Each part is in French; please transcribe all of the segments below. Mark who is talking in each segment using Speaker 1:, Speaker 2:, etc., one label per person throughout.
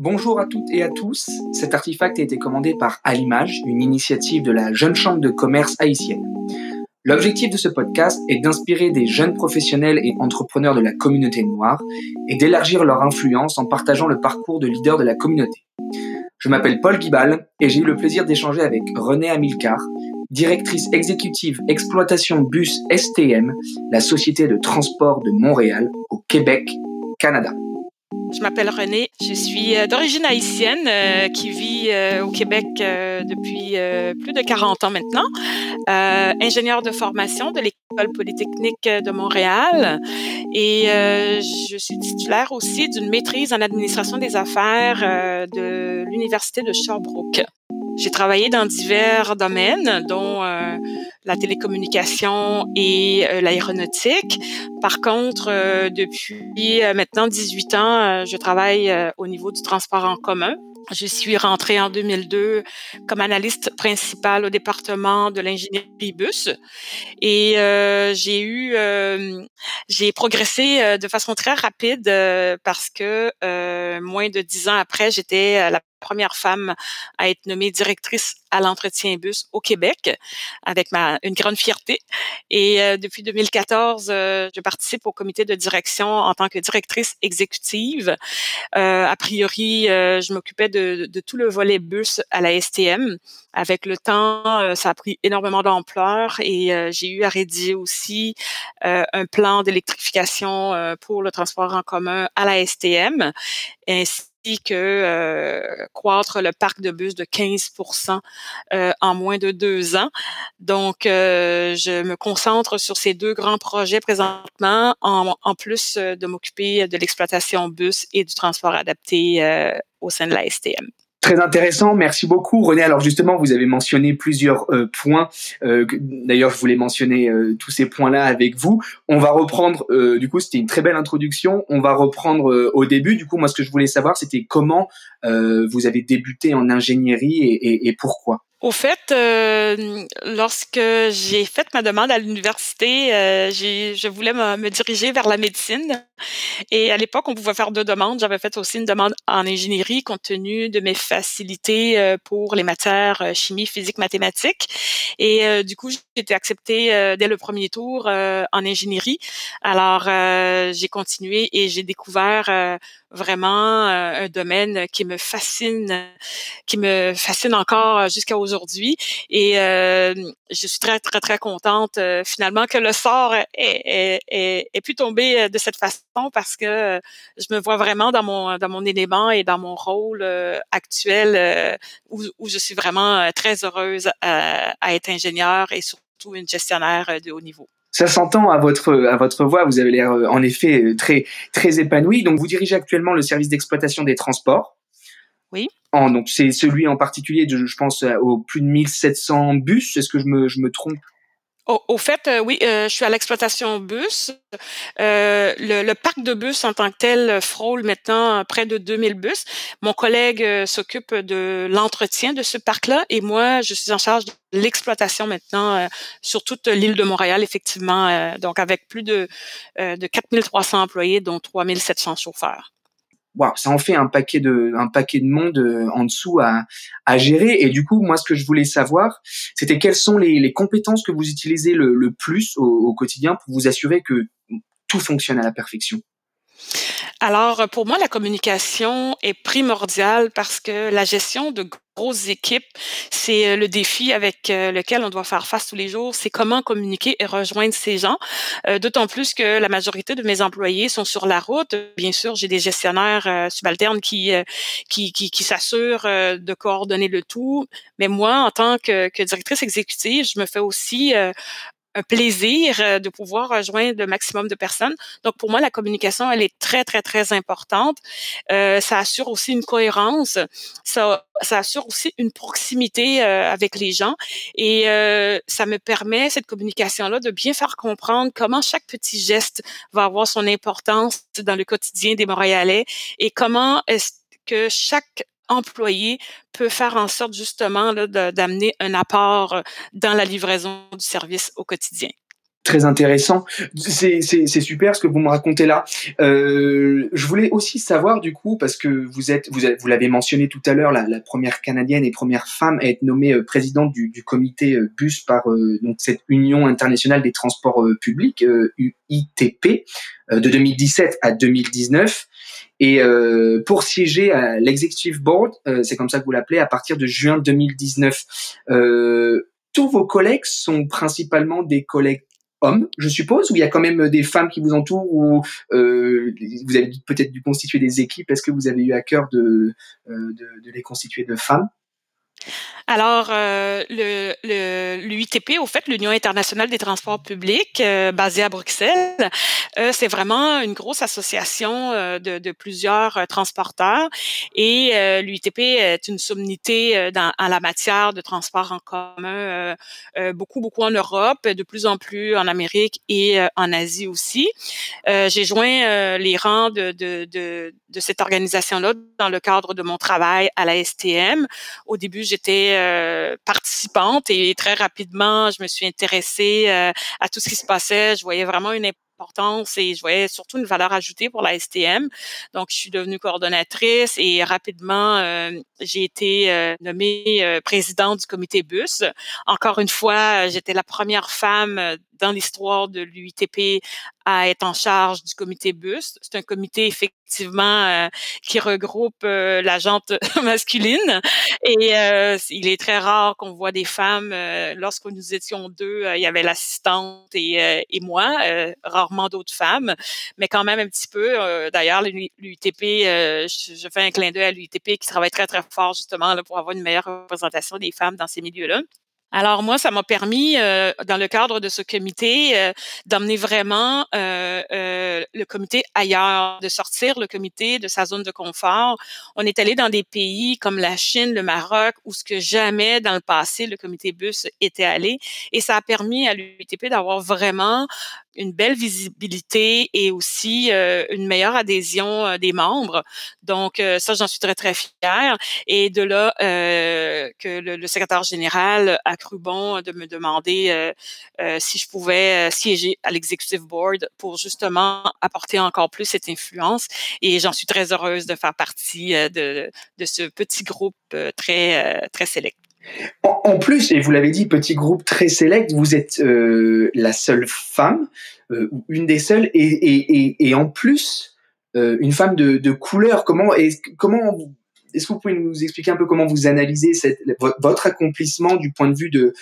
Speaker 1: Bonjour à toutes et à tous. Cet artefact a été commandé par Alimage, une initiative de la Jeune Chambre de commerce haïtienne. L'objectif de ce podcast est d'inspirer des jeunes professionnels et entrepreneurs de la communauté noire et d'élargir leur influence en partageant le parcours de leader de la communauté. Je m'appelle Paul Guibal et j'ai eu le plaisir d'échanger avec René Amilcar, directrice exécutive exploitation bus STM, la société de transport de Montréal au Québec, Canada.
Speaker 2: Je m'appelle Renée, je suis euh, d'origine haïtienne euh, qui vit euh, au Québec depuis plus de 40 ans maintenant, ingénieure de formation de l'École polytechnique de Montréal. Et je suis titulaire aussi d'une maîtrise en administration des affaires de l'Université de Sherbrooke. J'ai travaillé dans divers domaines, dont euh, la télécommunication et euh, l'aéronautique. Par contre, euh, depuis maintenant 18 ans, je travaille au niveau du transport en commun. Je suis rentrée en 2002 comme analyste principale au département de l'ingénierie bus et j'ai eu, j'ai progressé de façon très rapide parce que moins de dix ans après, j'étais la première femme à être nommée directrice à l'entretien bus au Québec avec ma une grande fierté. Et euh, depuis 2014 euh, je participe au comité de direction en tant que directrice exécutive. Euh, a priori je m'occupais de, de, tout le volet bus à la STM avec le temps ça a pris énormément d'ampleur et j'ai eu à rédiger aussi un plan d'électrification pour le transport en commun à la STM que euh, croître le parc de bus de 15% euh, en moins de deux ans. Donc, euh, je me concentre sur ces deux grands projets présentement, en, en plus de m'occuper de l'exploitation bus et du transport adapté au sein de la STM.
Speaker 1: Très intéressant, merci beaucoup René. Alors justement, vous avez mentionné plusieurs euh, points. Euh, D'ailleurs, je voulais mentionner euh, tous ces points-là avec vous. On va reprendre, du coup, c'était une très belle introduction. On va reprendre au début. Du coup, moi, ce que je voulais savoir, c'était comment vous avez débuté en ingénierie et, pourquoi?
Speaker 2: Au fait, lorsque j'ai fait ma demande à l'université, je voulais me, diriger vers la médecine. Et à l'époque, on pouvait faire deux demandes. J'avais fait aussi une demande en ingénierie compte tenu de mes facilités euh, pour les matières euh, chimie, physique, mathématiques. Et du coup, j'ai été acceptée dès le premier tour en ingénierie. Alors, j'ai continué et j'ai découvert vraiment euh, un domaine qui me fascine, qui me fascine encore jusqu'à aujourd'hui. Et euh, je suis très, très, très contente euh, finalement que le sort ait, ait, ait, ait, pu tomber de cette façon parce que je me vois vraiment dans mon, dans mon élément et dans mon rôle actuel où, où, je suis vraiment très heureuse à, à être ingénieure et surtout une gestionnaire de haut niveau.
Speaker 1: Ça s'entend à votre à votre voix. Vous avez l'air euh, en effet euh, très très épanoui. Donc vous dirigez actuellement le service d'exploitation des transports.
Speaker 2: Oui.
Speaker 1: En, donc c'est celui en particulier de je pense aux plus de 1700 bus. Est-ce que je me je me trompe?
Speaker 2: Au, fait, euh, oui, euh, je suis à l'exploitation bus. Euh, le, parc de bus en tant que tel frôle maintenant près de 2000 bus. Mon collègue s'occupe de l'entretien de ce parc-là et moi, je suis en charge de l'exploitation maintenant sur toute l'île de Montréal, effectivement. donc, avec plus de, de 4300 employés, dont 3700 chauffeurs
Speaker 1: wow, ça en fait un paquet de un paquet de monde euh, en dessous à, à gérer. Et du coup, moi, ce que je voulais savoir, c'était quelles sont les, les compétences que vous utilisez le, le plus au, au quotidien pour vous assurer que tout fonctionne à la perfection?
Speaker 2: Alors, pour moi, la communication est primordiale parce que la gestion de grosses équipes, c'est euh, le défi avec euh, lequel on doit faire face tous les jours. C'est comment communiquer et rejoindre ces gens. Euh, d'autant plus que la majorité de mes employés sont sur la route. Bien sûr, j'ai des gestionnaires subalternes qui qui, qui, qui s'assurent de coordonner le tout. Mais moi, en tant que, que directrice exécutive, je me fais aussi un plaisir euh, de pouvoir rejoindre le maximum de personnes. Donc, pour moi, la communication, elle est très, très, très importante. Euh, ça assure aussi une cohérence. Ça, ça assure aussi une proximité euh, avec les gens. Et euh, ça me permet, cette communication-là, de bien faire comprendre comment chaque petit geste va avoir son importance dans le quotidien des Montréalais et comment est-ce que chaque employé peut faire en sorte justement d'amener un apport dans la livraison du service au quotidien.
Speaker 1: Très intéressant. C'est super ce que vous me racontez là. Euh, je voulais aussi savoir du coup parce que vous êtes vous, vous l'avez mentionné tout à l'heure la, première canadienne et première femme à être nommée euh, présidente du, du comité euh, bus par euh, donc cette Union internationale des transports publics UITP de 2017 à 2019 et pour siéger à l'executive board c'est comme ça que vous l'appelez à partir de juin 2019 tous vos collègues sont principalement des collègues hommes, je suppose, ou il y a quand même des femmes qui vous entourent, ou euh, vous avez peut-être dû constituer des équipes. Est-ce que vous avez eu à cœur de, euh, les constituer de femmes?
Speaker 2: Alors, euh, le, l'UITP, au fait, l'Union internationale des transports publics, euh, basée à Bruxelles, euh, c'est vraiment une grosse association euh, de, de, plusieurs transporteurs. Et l'UITP est une sommité dans, en la matière de transport en commun, beaucoup, beaucoup en Europe, de plus en plus en Amérique et en Asie aussi. J'ai joint les rangs de, de, de, de cette organisation-là dans le cadre de mon travail à la STM. Au début, j'étais euh, participante et très rapidement, je me suis intéressée euh, à tout ce qui se passait. Je voyais vraiment une importance et je voyais surtout une valeur ajoutée pour la STM. Donc, je suis devenue coordonnatrice et rapidement, euh, j'ai été nommée présidente du comité bus. Encore une fois, j'étais la première femme dans l'histoire de l'UITP à être en charge du comité bus. C'est un comité effectivement euh, qui regroupe euh, la masculine et euh, il est très rare qu'on voit des femmes. lorsque nous étions deux, il y avait l'assistante et, et moi, rarement d'autres femmes, mais quand même un petit peu. D'ailleurs, l'UITP, je, je, fais un clin d'œil à l'UITP qui travaille très très fort justement là, pour avoir une meilleure représentation des femmes dans ces milieux-là. Alors moi, ça m'a permis, euh, dans le cadre de ce comité, euh, d'emmener vraiment euh, le comité ailleurs, de sortir le comité de sa zone de confort. On est allé dans des pays comme la Chine, le Maroc, où ce que jamais dans le passé le comité bus était allé, et ça a permis à l'UTP d'avoir vraiment une belle visibilité et aussi euh, une meilleure adhésion euh, des membres. Donc euh, ça, j'en suis très très fière. Et de là que le, secrétaire général a cru bon de me demander si je pouvais siéger à l'executive board pour justement apporter encore plus cette influence. Et j'en suis très heureuse de faire partie de, de ce petit groupe très très sélect.
Speaker 1: En, plus, et vous l'avez dit, petit groupe très sélect, vous êtes euh, la seule femme, euh, une des seules, et, en plus, euh, une femme de, de couleur. Comment est-ce, comment est-ce que vous pouvez nous expliquer un peu comment vous analysez votre accomplissement du point de vue de,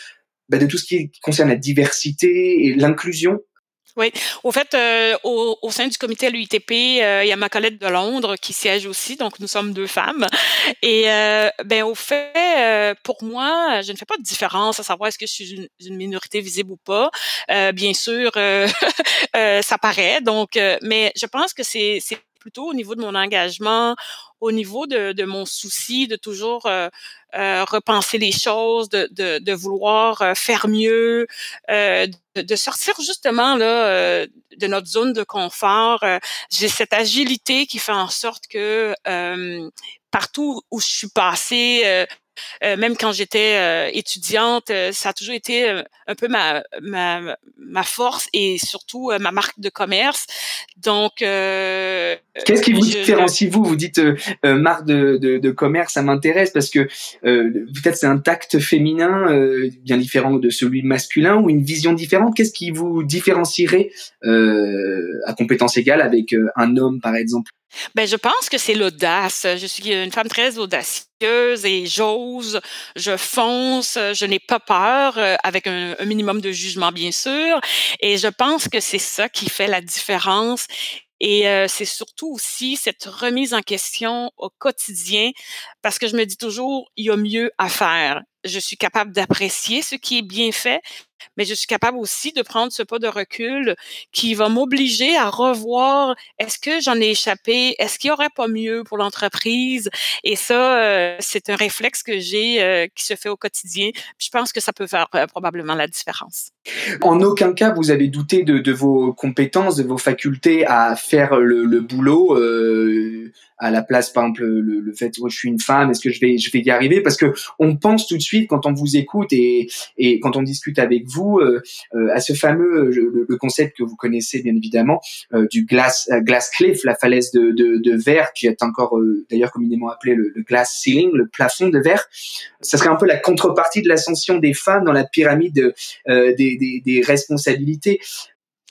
Speaker 1: bah, de tout ce qui concerne la diversité et l'inclusion?
Speaker 2: Oui. Au fait, euh, au, au, sein du comité l'UITP, euh, il y a ma collègue de Londres qui siège aussi, donc nous sommes deux femmes. Et euh, ben au fait, euh, pour moi, je ne fais pas de différence à savoir est-ce que je suis une, une minorité visible ou pas. bien sûr, ça paraît. Donc, mais je pense que c'est plutôt au niveau de mon engagement, au niveau de, de mon souci de toujours euh, euh, repenser les choses, de, de, de vouloir euh, faire mieux, euh, de, sortir justement là euh, de notre zone de confort. J'ai cette agilité qui fait en sorte que partout où je suis passée, euh, même quand j'étais euh, étudiante, euh, ça a toujours été un peu ma, ma, ma force et surtout ma marque de commerce. Donc,
Speaker 1: qu'est-ce qui vous différencie vous? Vous dites marque de, de, de, commerce, ça m'intéresse parce que peut-être c'est un tact féminin bien différent de celui masculin ou une vision différente. Qu'est-ce qui vous différencierait à compétence égale avec un homme, par exemple?
Speaker 2: Ben, je pense que c'est l'audace. Je suis une femme très audacieuse et j'ose, je fonce, je n'ai pas peur, euh, avec un, minimum de jugement, bien sûr. Et je pense que c'est ça qui fait la différence. Et euh, c'est surtout aussi cette remise en question au quotidien, parce que je me dis toujours, il y a mieux à faire. Je suis capable d'apprécier ce qui est bien fait, mais je suis capable aussi de prendre ce pas de recul qui va m'obliger à revoir est-ce que j'en ai échappé, est-ce qu'il y aurait pas mieux pour l'entreprise? Et ça euh, c'est un réflexe que j'ai euh, qui se fait au quotidien. Je pense que ça peut faire euh, probablement la différence.
Speaker 1: En aucun cas vous avez douté de, vos compétences, de vos facultés à faire le, boulot à la place par exemple le, le fait que je suis une femme est-ce que je vais je vais y arriver? Parce que on pense tout de suite quand on vous écoute et et quand on discute avec vous à ce fameux le, concept que vous connaissez bien évidemment du glass glass cliff, la falaise de, de, de verre qui est encore d'ailleurs communément appelé le, le, glass ceiling, le plafond de verre. Ça serait un peu la contrepartie de l'ascension des femmes dans la pyramide des, des, des responsabilités.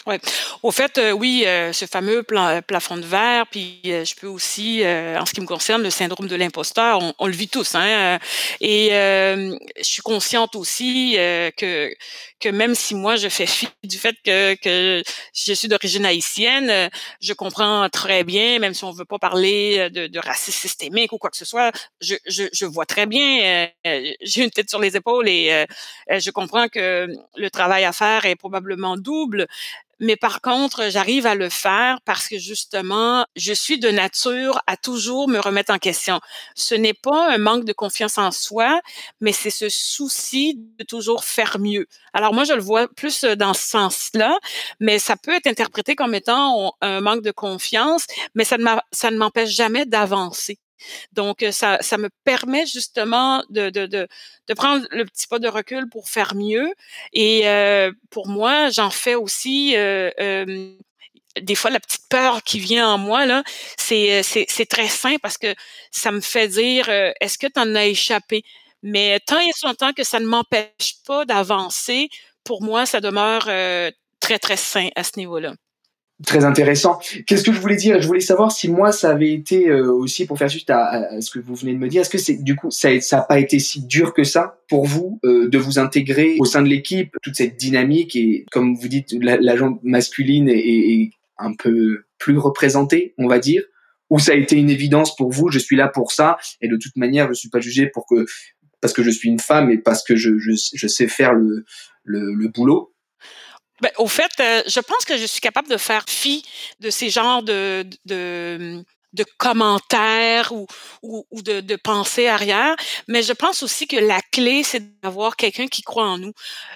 Speaker 2: Ouais. Au fait, euh, oui, euh, ce fameux plan, plafond de verre, puis euh, je peux aussi, en ce qui me concerne, le syndrome de l'imposteur, on, on, le vit tous. Hein, et je suis consciente aussi que que même si moi je fais fi du fait que, que je suis d'origine haïtienne, je comprends très bien, même si on veut pas parler de, de racisme systémique ou quoi que ce soit, je, je, je vois très bien, j'ai une tête sur les épaules et je comprends que le travail à faire est probablement double. Mais par contre, j'arrive à le faire parce que justement, je suis de nature à toujours me remettre en question. Ce n'est pas un manque de confiance en soi, mais c'est ce souci de toujours faire mieux. Alors moi, je le vois plus dans ce sens-là, mais ça peut être interprété comme étant un manque de confiance, mais ça ne m'empêche jamais d'avancer. Donc, ça, me permet justement de, prendre le petit pas de recul pour faire mieux. Et pour moi, j'en fais aussi des fois la petite peur qui vient en moi là, c'est c'est très sain parce que ça me fait dire est-ce que tu en as échappé Mais tant et longtemps que ça ne m'empêche pas d'avancer, pour moi ça demeure très très sain à ce niveau-là.
Speaker 1: Très intéressant. Qu'est-ce que je voulais dire? Je voulais savoir si moi ça avait été euh, aussi pour faire suite à, ce que vous venez de me dire. Est-ce que c'est du coup ça ça a pas été si dur que ça pour vous euh, de vous intégrer au sein de l'équipe, toute cette dynamique et comme vous dites la, masculine est, est, un peu plus représentée, on va dire? Ou ça a été une évidence pour vous Je suis là pour ça et de toute manière je suis pas jugé pour que parce que je suis une femme et parce que je, je, je sais faire le, le, le boulot?
Speaker 2: Ben, au fait, euh, je pense que je suis capable de faire fi de ces genres de, de, de commentaires ou, ou, ou de, de, pensées arrière, mais je pense aussi que la clé, c'est d'avoir quelqu'un qui croit en nous.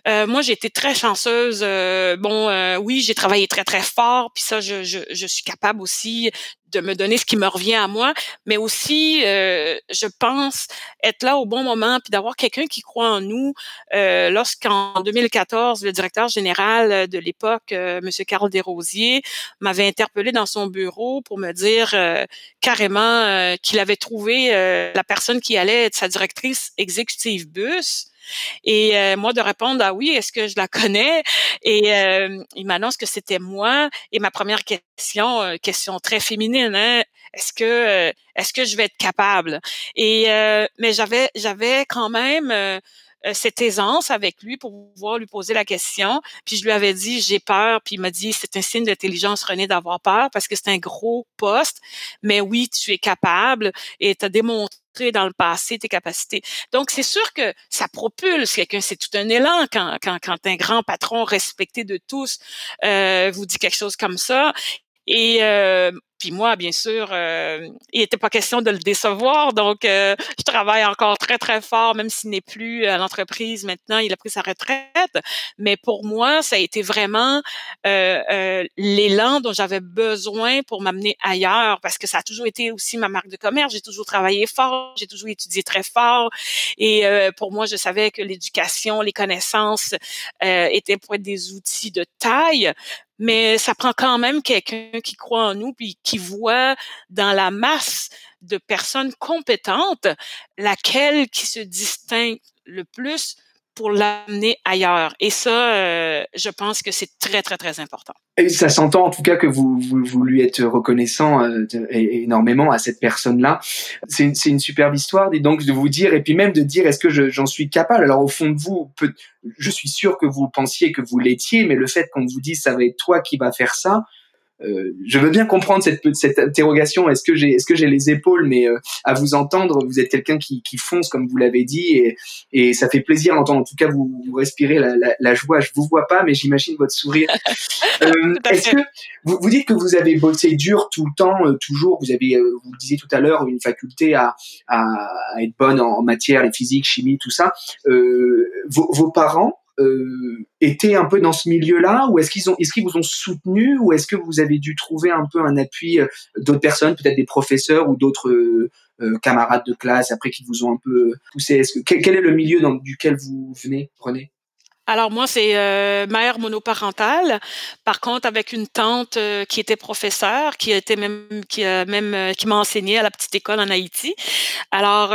Speaker 2: Euh, moi, j'ai été très chanceuse. Euh, bon, euh, oui, j'ai travaillé très, très fort, puis ça, je, je, je, suis capable aussi de me donner ce qui me revient à moi, mais aussi, euh, je pense, être là au bon moment, puis d'avoir quelqu'un qui croit en nous. Euh, Lorsqu'en 2014, le directeur général de l'époque, euh, M. Carl Desrosiers, m'avait interpellé dans son bureau pour me dire euh, carrément euh, qu'il avait trouvé la personne qui allait être sa directrice exécutive bus, et euh, moi de répondre ah oui, est-ce que je la connais? Et euh, il m'annonce que c'était moi. Et ma première question, euh, question très féminine, hein, est-ce que est-ce que je vais être capable? Et mais j'avais j'avais quand même cette aisance avec lui pour pouvoir lui poser la question. Puis je lui avais dit, j'ai peur. Puis il m'a dit, c'est un signe d'intelligence, René, d'avoir peur parce que c'est un gros poste. Mais oui, tu es capable et tu as démontré dans le passé tes capacités. Donc, c'est sûr que ça propulse quelqu'un. C'est tout un élan quand, quand, quand un grand patron respecté de tous euh, vous dit quelque chose comme ça. Et euh, puis moi, bien sûr, euh, il n'était pas question de le décevoir, donc euh, je travaille encore très très fort, même s'il n'est plus à l'entreprise maintenant, il a pris sa retraite. Mais pour moi, ça a été vraiment euh, euh l'élan dont j'avais besoin pour m'amener ailleurs, parce que ça a toujours été aussi ma marque de commerce. J'ai toujours travaillé fort, j'ai toujours étudié très fort, et euh, pour moi, je savais que l'éducation, les connaissances étaient pour être des outils de taille, mais ça prend quand même quelqu'un qui croit en nous puis qui voit dans la masse de personnes compétentes laquelle qui se distingue le plus pour l'amener ailleurs. Et ça, euh, je pense que c'est très, très, très important.
Speaker 1: Et ça s'entend en tout cas que vous, vous, lui êtes reconnaissant euh, énormément à cette personne-là. C'est une, superbe histoire, et donc de vous dire, et puis même de dire, est-ce que j'en suis capable? Alors au fond de vous, je suis sûr que vous pensiez que vous l'étiez, mais le fait qu'on vous dise, ça va être toi qui va faire ça, euh, je veux bien comprendre cette, cette interrogation. Est-ce que j'ai, est-ce que j'ai les épaules Mais euh, à vous entendre, vous êtes quelqu'un qui, qui fonce comme vous l'avez dit, et, et ça fait plaisir d'entendre. En tout cas, vous, vous respirez la, la, la, joie. Je vous vois pas, mais j'imagine votre sourire. euh, est-ce que vous, vous dites que vous avez bossé dur tout le temps, toujours Vous avez, vous le disiez tout à l'heure, une faculté à, à, à être bonne en, matière, les physique, chimie, tout ça. Vos, vos parents euh, étaient un peu dans ce milieu-là ou est-ce qu'ils ont est-ce qu'ils vous ont soutenu ou est-ce que vous avez dû trouver un peu un appui euh, d'autres personnes peut-être des professeurs ou d'autres euh, camarades de classe après qui vous ont un peu poussé? Est-ce que quel, est le milieu dans duquel vous venez René
Speaker 2: Alors moi, c'est euh, mère monoparentale. Par contre, avec une tante euh, qui était professeure, qui était même qui a même euh, qui m'a enseigné à la petite école en Haïti. Alors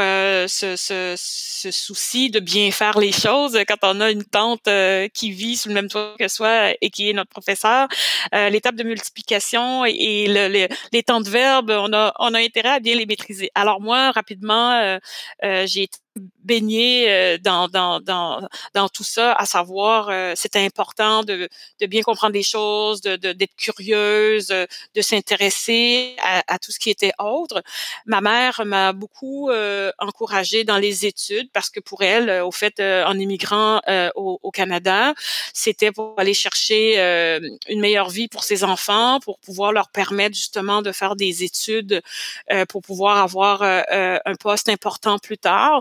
Speaker 2: ce, ce, ce, souci de bien faire les choses quand on a une tante qui vit sous le même toit que soi et qui est notre professeur, l'étape de multiplication et, le, les temps de verbe, on a on a intérêt à bien les maîtriser. Alors moi, rapidement, j'ai été baigner euh, dans, dans, dans, dans tout ça, à savoir, euh, c'est important de, de bien comprendre les choses, de, d'être curieuse, de s'intéresser à, à, tout ce qui était autre. Ma mère m'a beaucoup euh, encouragée dans les études parce que pour elle, au fait, en immigrant au, au, Canada, c'était pour aller chercher une meilleure vie pour ses enfants, pour pouvoir leur permettre justement de faire des études, pour pouvoir avoir un poste important plus tard.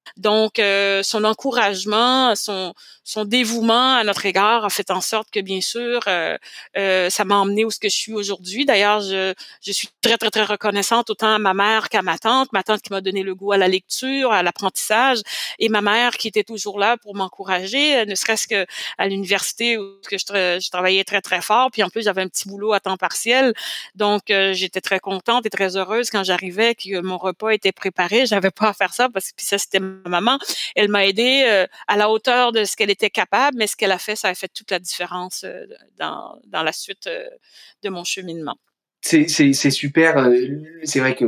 Speaker 2: Donc, euh, son encouragement, son, son dévouement à notre égard a fait en sorte que, bien sûr, euh, euh, ça m'a emmené où ce que je suis aujourd'hui. D'ailleurs, je, je suis très, très, très reconnaissante autant à ma mère qu'à ma tante. Ma tante qui m'a donné le goût à la lecture, à l'apprentissage, et ma mère qui était toujours là pour m'encourager, ne serait-ce que à l'université où que je, je, travaillais très, très fort. Puis en plus, j'avais un petit boulot à temps partiel. Donc, j'étais très contente et très heureuse quand j'arrivais que mon repas était préparé. J'avais pas à faire ça parce que puis ça, c'était maman, elle m'a aidé euh, à la hauteur de ce qu'elle était capable, mais ce qu'elle a fait, ça a fait toute la différence euh, dans, dans la suite euh, de mon cheminement.
Speaker 1: C'est super. C'est vrai que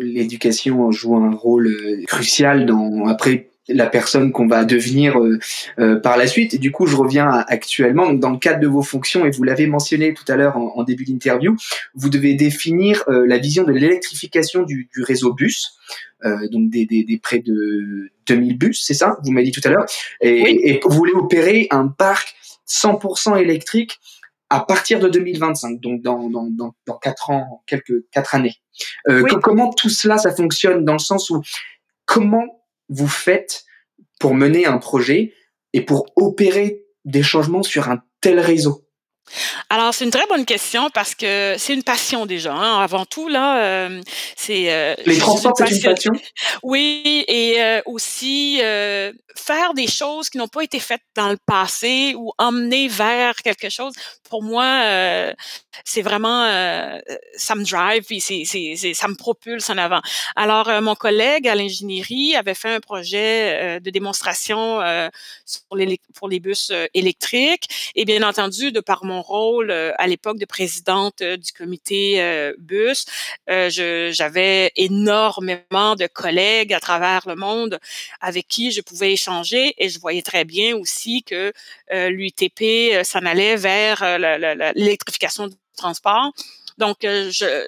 Speaker 1: l'éducation joue un rôle crucial dans après la personne qu'on va devenir euh, euh, par la suite. Et du coup, je reviens actuellement donc dans le cadre de vos fonctions et vous l'avez mentionné tout à l'heure en, début d'interview, vous devez définir euh, la vision de l'électrification du, du, réseau bus. donc des, des, des, près de 2000 bus, c'est ça? Vous m'avez dit tout à l'heure. Et, et, vous voulez opérer un parc 100% électrique à partir de 2025, donc dans, dans, dans, dans 4 ans, quelques quatre années. Comment tout cela, ça fonctionne dans le sens où comment vous faites pour mener un projet et pour opérer des changements sur un tel réseau
Speaker 2: alors, c'est une très bonne question parce que c'est une passion déjà. Hein. Avant tout, là, euh, c'est...
Speaker 1: Euh, Les transports, c'est une passion?
Speaker 2: Oui, et euh, aussi euh, faire des choses qui n'ont pas été faites dans le passé ou emmener vers quelque chose. Pour moi, c'est vraiment... ça me drive, puis c'est, ça me propulse en avant. Alors, mon collègue à l'ingénierie avait fait un projet de démonstration pour les, pour les bus électriques. Et bien entendu, de par mon rôle euh, à l'époque de présidente euh, du comité euh, bus, j'avais énormément de collègues à travers le monde avec qui je pouvais échanger et je voyais très bien aussi que l'UTP s'en allait vers l'électrification du transport. Donc, je,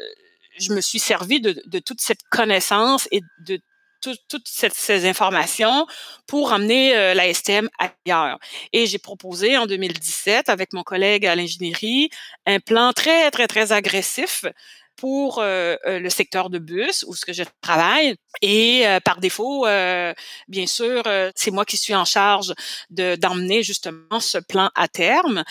Speaker 2: je me suis servi de, de, toute cette connaissance et de toutes ces informations pour emmener euh, la STM ailleurs. Et j'ai proposé en 2017 avec mon collègue à l'ingénierie un plan très, très, très agressif pour euh, euh, le secteur de bus où ce que je travaille et euh, par défaut bien sûr c'est moi qui suis en charge de d'emmener justement ce plan à terme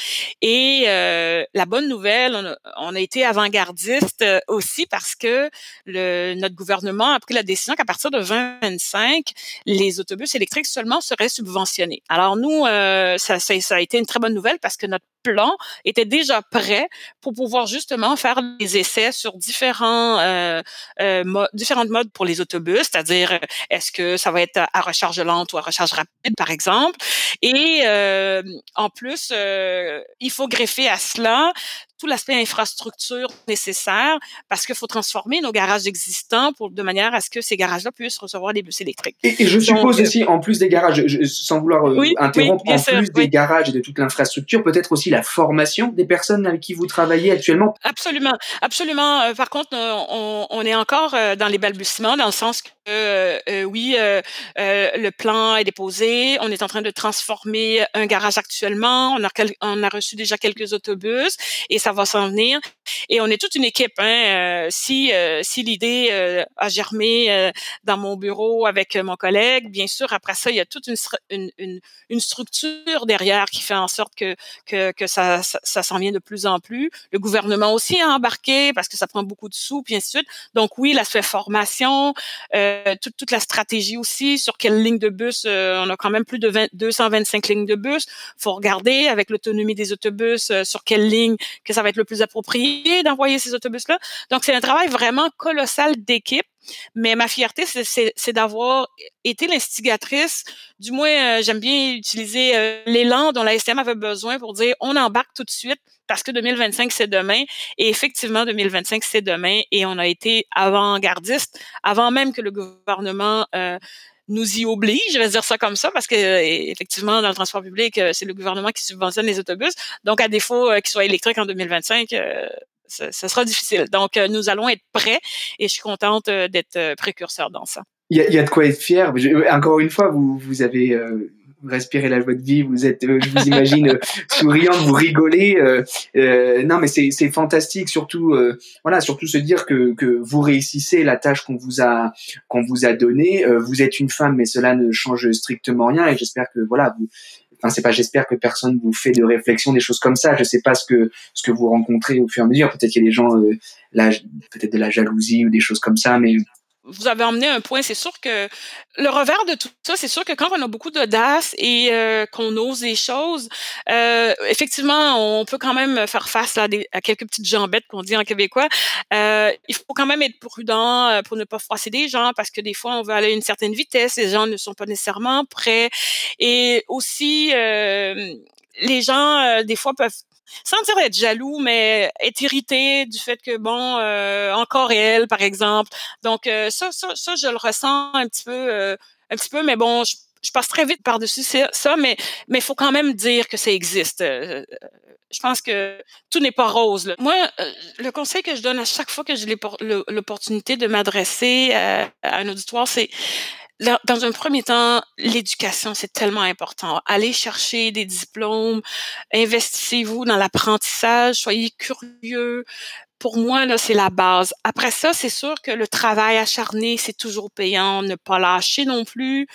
Speaker 2: et la bonne nouvelle on a, on a été avant-gardiste aussi parce que le notre gouvernement a pris la décision qu'à partir de 2025 les autobus électriques seulement seraient subventionnés. Alors nous ça, ça, ça a été une très bonne nouvelle parce que notre plan était déjà prêt pour pouvoir justement faire des essais sur différents euh, euh, différentes modes pour les autobus, c'est-à-dire euh, est-ce que ça va être à recharge lente ou à recharge rapide, par exemple. Et euh, en plus, euh, il faut greffer à cela tout l'aspect infrastructure nécessaire parce qu'il faut transformer nos garages existants pour, de manière à ce que ces garages-là puissent recevoir des bus électriques.
Speaker 1: Et, je suppose aussi, en plus des garages, sans vouloir interrompre, en plus des garages et de toute l'infrastructure, peut-être aussi la formation des personnes avec qui vous travaillez actuellement?
Speaker 2: Absolument, absolument. par contre, on, on, est encore dans les balbutiements, dans le sens que euh, euh, oui, euh, le plan est déposé. On est en train de transformer un garage actuellement. On a, on a reçu déjà quelques autobus et ça ça va s'en venir. Et on est toute une équipe. Hein. si si l'idée a germé dans mon bureau avec mon collègue, bien sûr, après ça, il y a toute une, une, une, structure derrière qui fait en sorte que que, que ça, ça, s'en vient de plus en plus. Le gouvernement aussi a embarqué parce que ça prend beaucoup de sous, puis ainsi de suite. Donc oui, l'aspect formation, toute, toute la stratégie aussi, sur quelle ligne de bus, on a quand même plus de 20, 225 lignes de bus. faut regarder avec l'autonomie des autobus sur quelle ligne que ça va être le plus approprié d'envoyer ces autobus-là. Donc, c'est un travail vraiment colossal d'équipe. Mais ma fierté, c'est d'avoir été l'instigatrice. Du moins, euh, j'aime bien utiliser euh, l'élan dont la STM avait besoin pour dire on embarque tout de suite parce que 2025, c'est demain. Et effectivement, 2025, c'est demain. Et on a été avant-gardiste avant même que le gouvernement euh, nous y oblige, je vais dire ça comme ça, parce que effectivement, dans le transport public, c'est le gouvernement qui subventionne les autobus. Donc, à défaut qu'ils soient électriques en 2025, ça, sera difficile. Donc, euh, nous allons être prêts et je suis contente euh, d'être euh, précurseur dans ça.
Speaker 1: Il y, a, de quoi être fier. encore une fois, vous, vous avez respiré la joie de vie. Vous êtes, je vous imagine souriant, vous rigolez. non, mais c'est fantastique. Surtout, voilà, surtout se dire que, que vous réussissez la tâche qu'on vous a qu'on vous a donnée. vous êtes une femme, mais cela ne change strictement rien. Et j'espère que voilà, vous, enfin c'est pas j'espère que personne vous fait de réflexion des choses comme ça je sais pas ce que ce que vous rencontrez au fur et à mesure peut-être qu'il y a des gens euh, là peut-être de la jalousie ou des choses comme ça mais
Speaker 2: vous avez emmené un point. C'est sûr que le revers de tout ça, c'est sûr que quand on a beaucoup d'audace et euh, qu'on ose des choses, euh, effectivement, on peut quand même faire face à, des, à quelques petites jambettes qu'on dit en québécois. Euh, il faut quand même être prudent euh, pour ne pas froisser des gens parce que des fois, on veut aller à une certaine vitesse. Les gens ne sont pas nécessairement prêts. Et aussi, euh, les gens, des fois, peuvent sans dire être jaloux, mais être irrité du fait que bon, euh, encore elle, par exemple. Donc euh, ça, ça, ça, je le ressens un petit peu, euh, un petit peu, mais bon, je, je passe très vite par-dessus ça, mais mais faut quand même dire que ça existe. je pense que tout n'est pas rose. Moi, le conseil que je donne à chaque fois que j'ai l'opportunité de m'adresser à un auditoire, c'est dans un premier temps, l'éducation, c'est tellement important. Allez chercher des diplômes, investissez-vous dans l'apprentissage, soyez curieux. Pour moi, là, c'est la base. Après ça, c'est sûr que le travail acharné, c'est toujours payant, ne pas lâcher non plus,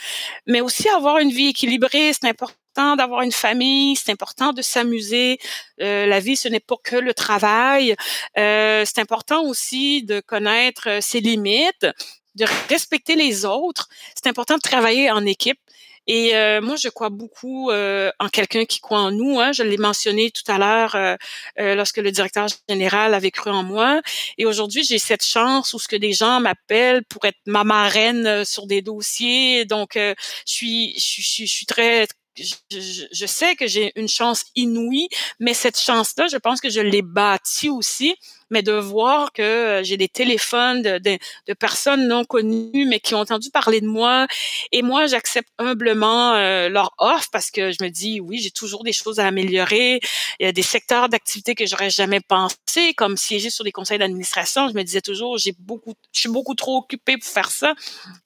Speaker 2: mais aussi avoir une vie équilibrée, c'est important d'avoir une famille, c'est important de s'amuser. Euh, la vie, ce n'est pas que le travail. Euh, c'est important aussi de connaître euh, ses limites de respecter les autres. C'est important de travailler en équipe. Et euh, moi, je crois beaucoup euh, en quelqu'un qui croit en nous. Hein. Je l'ai mentionné tout à l'heure euh, lorsque le directeur général avait cru en moi. Et aujourd'hui, j'ai cette chance où ce que des gens m'appellent pour être ma marraine sur des dossiers. Donc, je suis, je, je, je suis très je, je, sais que j'ai une chance inouïe, mais cette chance-là, je pense que je l'ai bâtie aussi mais de voir que euh, j'ai des téléphones de, de, de, personnes non connues, mais qui ont entendu parler de moi. Et moi, j'accepte humblement euh, leur offre parce que je me dis, oui, j'ai toujours des choses à améliorer. Il y a des secteurs d'activité que j'aurais jamais pensé, comme siéger sur des conseils d'administration. Je me disais toujours, j'ai beaucoup, je suis beaucoup trop occupée pour faire ça.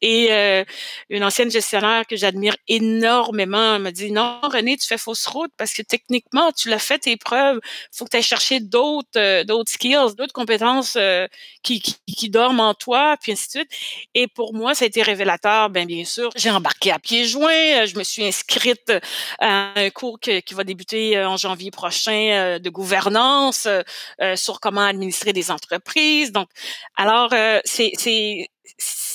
Speaker 2: Et euh, une ancienne gestionnaire que j'admire énormément me dit, non, René, tu fais fausse route parce que techniquement, tu l'as fait tes preuves. Faut que tu ailles chercher d'autres, d'autres skills, d'autres compétences euh, qui, qui, qui, dorment en toi, puis ainsi de suite. Et pour moi, ça a été révélateur, bien, bien sûr. J'ai embarqué à pieds joints, je me suis inscrite à un cours qui va débuter euh, en janvier prochain euh, de gouvernance sur comment administrer des entreprises. Donc, alors, c'est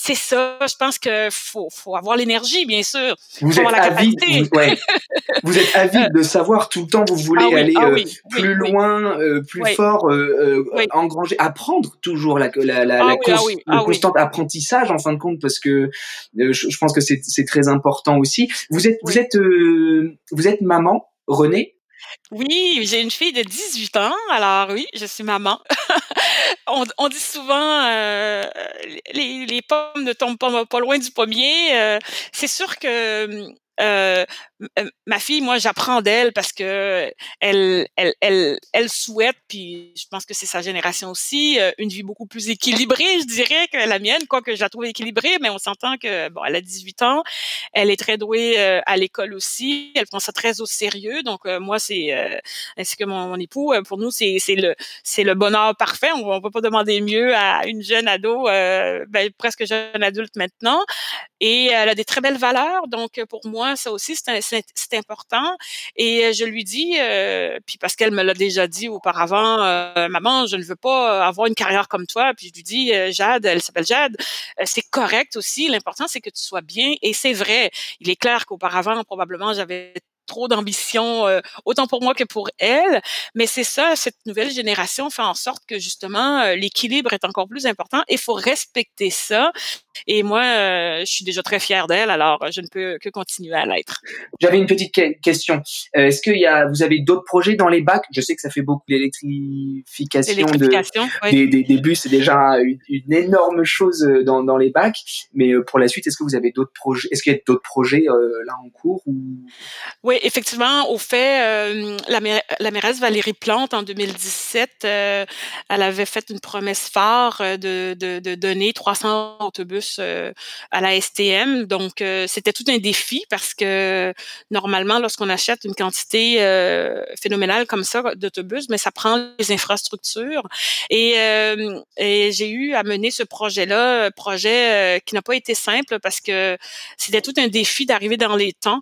Speaker 2: c'est ça. Je pense que faut, faut avoir l'énergie, bien sûr.
Speaker 1: Vous êtes avide, vous, ouais. vous, êtes avide de savoir tout le temps. Vous voulez ah aller ah euh, plus loin, euh, plus fort, euh, engranger, apprendre toujours la, la, la, ah le constant apprentissage en fin de compte, parce que je, je, pense que c'est très important aussi. Vous êtes, vous êtes, vous êtes maman, Renée?
Speaker 2: Oui, j'ai une fille de 18 ans, alors oui, je suis maman. on, on, dit souvent euh, les, pommes ne tombent pas, pas loin du pommier. Euh, c'est sûr que hum, euh, ma fille, moi, j'apprends d'elle parce que elle, elle, elle, elle souhaite, puis je pense que c'est sa génération aussi, une vie beaucoup plus équilibrée, je dirais, que la mienne, quoique je la trouve équilibrée, mais on s'entend que, bon, elle a 18 ans, elle est très douée à l'école aussi, elle prend ça très au sérieux, donc moi, c'est, ainsi que mon, époux, pour nous, c'est, c'est le, c'est le bonheur parfait, on, ne peut pas demander mieux à une jeune ado, ben, presque jeune adulte maintenant, et elle a des très belles valeurs, donc pour moi, ça aussi, c'est important. Et je lui dis, euh, puis parce qu'elle me l'a déjà dit auparavant, euh, maman, je ne veux pas avoir une carrière comme toi. Puis je lui dis, euh, Jade, elle s'appelle Jade, c'est correct aussi. L'important, c'est que tu sois bien. Et c'est vrai. Il est clair qu'auparavant, probablement, j'avais trop d'ambition, euh, autant pour moi que pour elle. Mais c'est ça, cette nouvelle génération fait en sorte que justement euh, l'équilibre est encore plus important et il faut respecter ça. Et moi, euh, je suis déjà très fière d'elle, alors je ne peux que continuer à l'être.
Speaker 1: J'avais une petite question. Est-ce qu'il y a, vous avez d'autres projets dans les bacs? Je sais que ça fait beaucoup l'électrification de, des, des, des, bus, c'est déjà une, une, énorme chose dans, dans les bacs. Mais pour la suite, est-ce que vous avez d'autres projets Est-ce qu'il y a d'autres projets là en cours ou...
Speaker 2: Oui, effectivement, au fait, euh, la, la, mairesse Valérie Plante, en 2017, euh, elle avait fait une promesse phare euh, de, de, de donner 300 autobus à la STM. Donc, c'était tout un défi parce que normalement, lorsqu'on achète une quantité phénoménale comme ça d'autobus, mais ça prend les infrastructures. Et, et j'ai eu à mener ce projet-là, projet qui n'a pas été simple parce que c'était tout un défi d'arriver dans les temps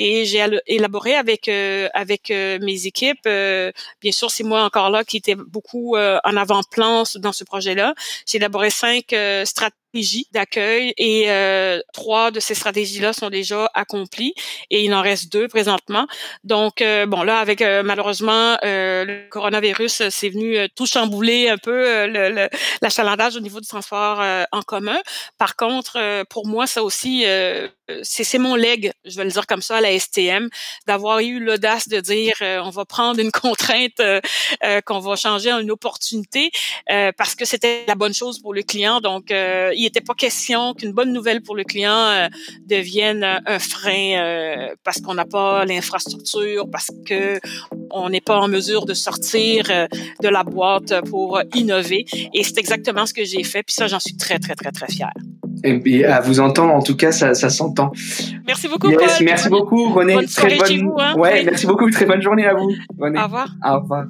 Speaker 2: et j'ai élaboré avec euh, avec euh, mes équipes. Euh, bien sûr, c'est moi encore là qui était beaucoup en avant-plan dans ce projet-là. J'ai élaboré cinq stratégies d'accueil et euh, trois de ces stratégies-là sont déjà accomplies et il en reste deux présentement. Donc euh, bon là avec euh, malheureusement le coronavirus c'est venu tout chambouler un peu l'achalandage au niveau du transport en commun. Par contre pour moi ça aussi c'est mon leg, je vais le dire comme ça à la STM, d'avoir eu l'audace de dire on va prendre une contrainte qu'on va changer en une opportunité parce que c'était la bonne chose pour le client. Donc il n'était pas question qu'une bonne nouvelle pour le client euh, devienne un frein euh, parce qu'on n'a pas l'infrastructure, parce que on n'est pas en mesure de sortir euh, de la boîte pour innover. Et c'est exactement ce que j'ai fait. Puis ça, j'en suis très, très, très, très fière.
Speaker 1: Et, à vous entendre, en tout cas, ça, ça s'entend.
Speaker 2: Merci beaucoup, Paul.
Speaker 1: Merci beaucoup, René.
Speaker 2: Bonne très bonne.
Speaker 1: Vous, hein. ouais, merci beaucoup. Très bonne journée à vous.
Speaker 2: Au revoir.
Speaker 1: Au revoir.